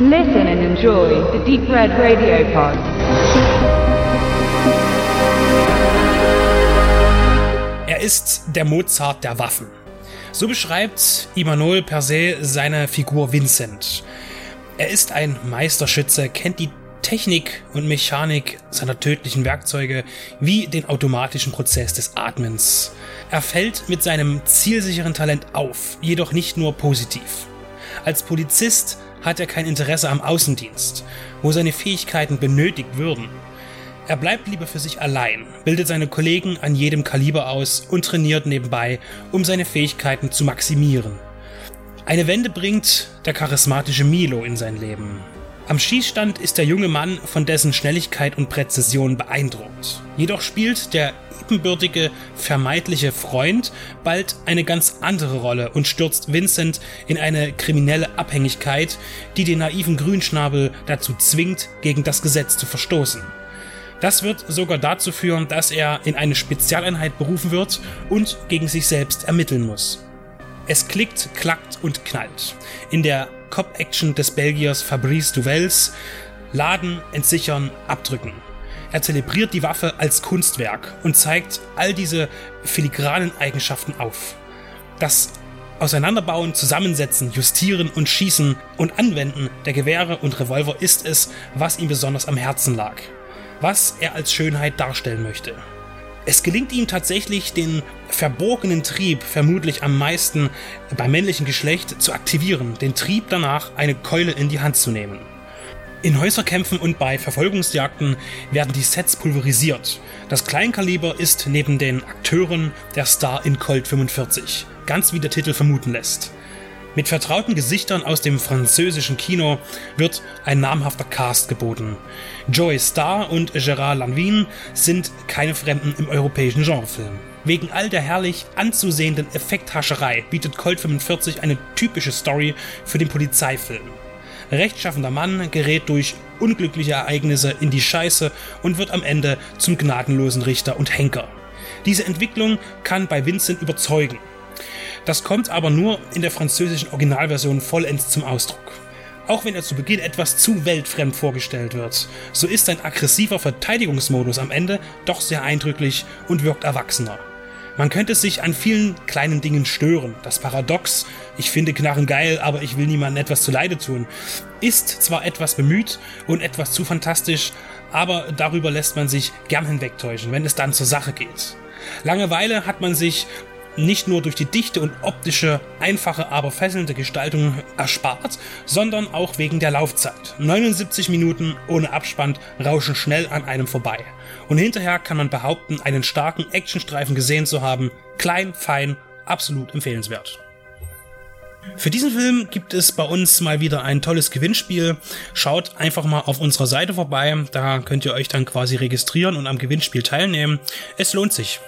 Listen and enjoy the Deep Red Radio Pod. Er ist der Mozart der Waffen. So beschreibt Imanol per se seine Figur Vincent. Er ist ein Meisterschütze, kennt die Technik und Mechanik seiner tödlichen Werkzeuge wie den automatischen Prozess des Atmens. Er fällt mit seinem zielsicheren Talent auf, jedoch nicht nur positiv. Als Polizist hat er kein Interesse am Außendienst, wo seine Fähigkeiten benötigt würden. Er bleibt lieber für sich allein, bildet seine Kollegen an jedem Kaliber aus und trainiert nebenbei, um seine Fähigkeiten zu maximieren. Eine Wende bringt der charismatische Milo in sein Leben. Am Schießstand ist der junge Mann von dessen Schnelligkeit und Präzision beeindruckt. Jedoch spielt der ebenbürtige, vermeintliche Freund bald eine ganz andere Rolle und stürzt Vincent in eine kriminelle Abhängigkeit, die den naiven Grünschnabel dazu zwingt, gegen das Gesetz zu verstoßen. Das wird sogar dazu führen, dass er in eine Spezialeinheit berufen wird und gegen sich selbst ermitteln muss. Es klickt, klackt und knallt. In der Cop-Action des Belgiers Fabrice Duvels laden, entsichern, abdrücken. Er zelebriert die Waffe als Kunstwerk und zeigt all diese filigranen Eigenschaften auf. Das Auseinanderbauen, Zusammensetzen, Justieren und Schießen und Anwenden der Gewehre und Revolver ist es, was ihm besonders am Herzen lag was er als Schönheit darstellen möchte. Es gelingt ihm tatsächlich, den verborgenen Trieb vermutlich am meisten beim männlichen Geschlecht zu aktivieren, den Trieb danach, eine Keule in die Hand zu nehmen. In Häuserkämpfen und bei Verfolgungsjagden werden die Sets pulverisiert. Das Kleinkaliber ist neben den Akteuren der Star in Colt 45, ganz wie der Titel vermuten lässt. Mit vertrauten Gesichtern aus dem französischen Kino wird ein namhafter Cast geboten. Joey Starr und Gérard Lanvin sind keine Fremden im europäischen Genrefilm. Wegen all der herrlich anzusehenden Effekthascherei bietet Colt 45 eine typische Story für den Polizeifilm. Rechtschaffender Mann gerät durch unglückliche Ereignisse in die Scheiße und wird am Ende zum gnadenlosen Richter und Henker. Diese Entwicklung kann bei Vincent überzeugen das kommt aber nur in der französischen Originalversion vollends zum Ausdruck. Auch wenn er zu Beginn etwas zu weltfremd vorgestellt wird, so ist sein aggressiver Verteidigungsmodus am Ende doch sehr eindrücklich und wirkt erwachsener. Man könnte sich an vielen kleinen Dingen stören. Das Paradox, ich finde Knarren geil, aber ich will niemandem etwas zu Leide tun, ist zwar etwas bemüht und etwas zu fantastisch, aber darüber lässt man sich gern hinwegtäuschen, wenn es dann zur Sache geht. Langeweile hat man sich nicht nur durch die dichte und optische, einfache, aber fesselnde Gestaltung erspart, sondern auch wegen der Laufzeit. 79 Minuten ohne Abspann rauschen schnell an einem vorbei. Und hinterher kann man behaupten, einen starken Actionstreifen gesehen zu haben. Klein, fein, absolut empfehlenswert. Für diesen Film gibt es bei uns mal wieder ein tolles Gewinnspiel. Schaut einfach mal auf unserer Seite vorbei. Da könnt ihr euch dann quasi registrieren und am Gewinnspiel teilnehmen. Es lohnt sich.